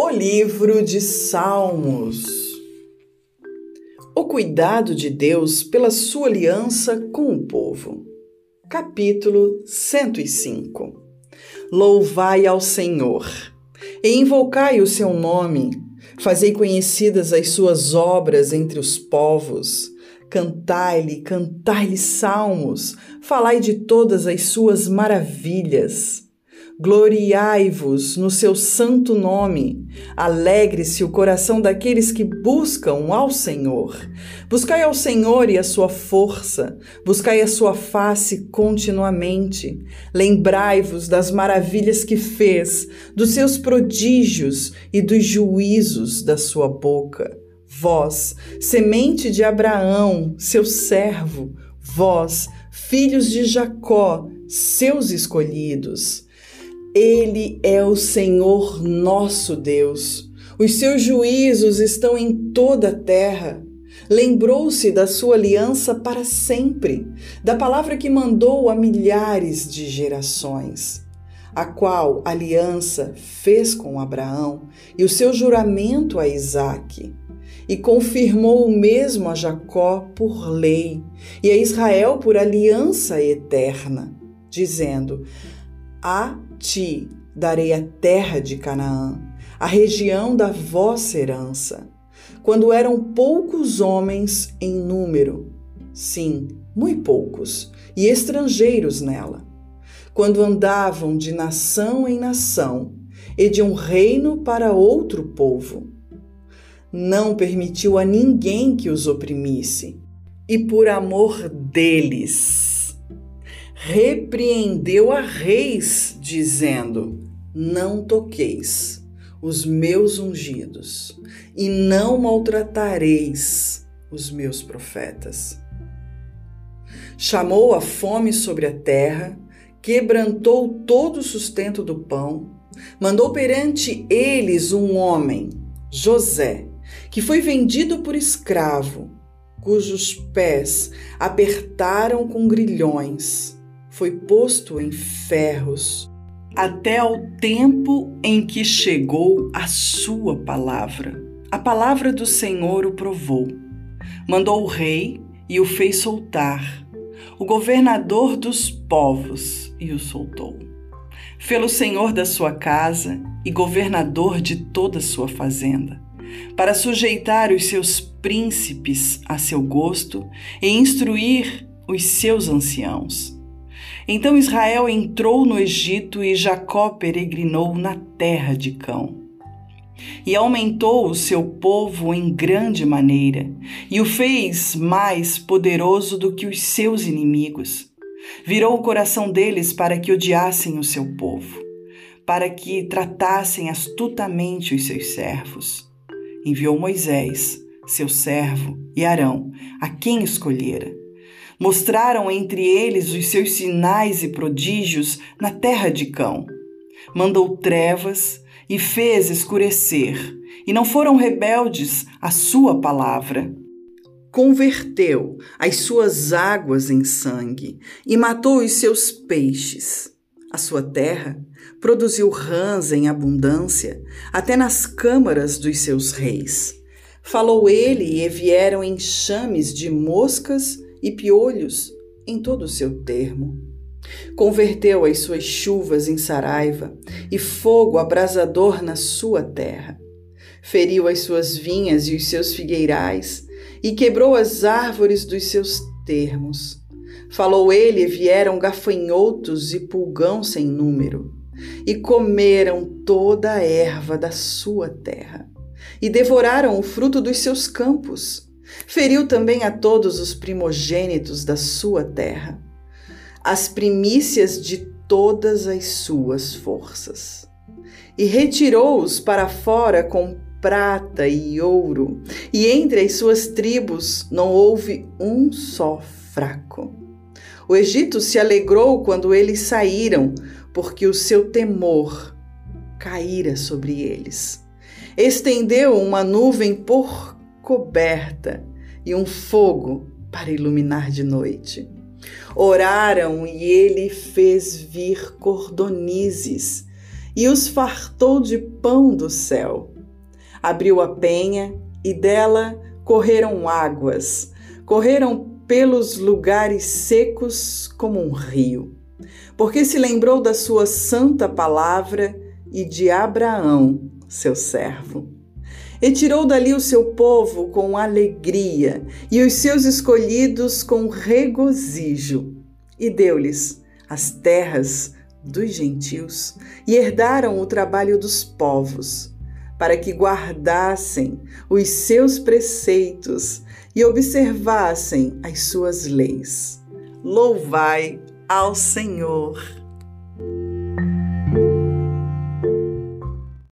O livro de Salmos. O cuidado de Deus pela sua aliança com o povo. Capítulo 105. Louvai ao Senhor e invocai o seu nome, fazei conhecidas as suas obras entre os povos. Cantai-lhe, cantai-lhe salmos, falai de todas as suas maravilhas. Gloriai-vos no seu santo nome. Alegre-se o coração daqueles que buscam ao Senhor. Buscai ao Senhor e a sua força. Buscai a sua face continuamente. Lembrai-vos das maravilhas que fez, dos seus prodígios e dos juízos da sua boca. Vós, semente de Abraão, seu servo, vós, filhos de Jacó, seus escolhidos. Ele é o Senhor nosso Deus. Os seus juízos estão em toda a terra. Lembrou-se da sua aliança para sempre, da palavra que mandou a milhares de gerações, a qual aliança fez com Abraão e o seu juramento a Isaque, e confirmou o mesmo a Jacó por lei e a Israel por aliança eterna, dizendo: A ti darei a terra de Canaã, a região da vossa herança. Quando eram poucos homens em número, sim, muito poucos, e estrangeiros nela. Quando andavam de nação em nação e de um reino para outro povo. Não permitiu a ninguém que os oprimisse, e por amor deles repreendeu a reis, dizendo: Não toqueis os meus ungidos, e não maltratareis os meus profetas. Chamou a fome sobre a terra, quebrantou todo o sustento do pão, mandou perante eles um homem, José, que foi vendido por escravo, cujos pés apertaram com grilhões foi posto em ferros, até ao tempo em que chegou a sua palavra. A palavra do Senhor o provou. Mandou o rei e o fez soltar, o governador dos povos e o soltou. Fê-lo senhor da sua casa e governador de toda a sua fazenda, para sujeitar os seus príncipes a seu gosto e instruir os seus anciãos então Israel entrou no Egito e Jacó peregrinou na terra de Cão. E aumentou o seu povo em grande maneira, e o fez mais poderoso do que os seus inimigos. Virou o coração deles para que odiassem o seu povo, para que tratassem astutamente os seus servos. Enviou Moisés, seu servo, e Arão, a quem escolhera Mostraram entre eles os seus sinais e prodígios na terra de Cão. Mandou trevas e fez escurecer, e não foram rebeldes à sua palavra. Converteu as suas águas em sangue e matou os seus peixes. A sua terra produziu rãs em abundância, até nas câmaras dos seus reis. Falou ele e vieram enxames de moscas e piolhos em todo o seu termo. Converteu as suas chuvas em saraiva e fogo abrasador na sua terra. Feriu as suas vinhas e os seus figueirais e quebrou as árvores dos seus termos. Falou ele e vieram gafanhotos e pulgão sem número, e comeram toda a erva da sua terra, e devoraram o fruto dos seus campos Feriu também a todos os primogênitos da sua terra, as primícias de todas as suas forças. E retirou-os para fora com prata e ouro, e entre as suas tribos não houve um só fraco. O Egito se alegrou quando eles saíram, porque o seu temor caíra sobre eles. Estendeu uma nuvem por coberta e um fogo para iluminar de noite. Oraram e ele fez vir cordonizes e os fartou de pão do céu. Abriu a penha e dela correram águas, correram pelos lugares secos como um rio. Porque se lembrou da sua santa palavra e de Abraão, seu servo. E tirou dali o seu povo com alegria e os seus escolhidos com regozijo, e deu-lhes as terras dos gentios e herdaram o trabalho dos povos, para que guardassem os seus preceitos e observassem as suas leis. Louvai ao Senhor.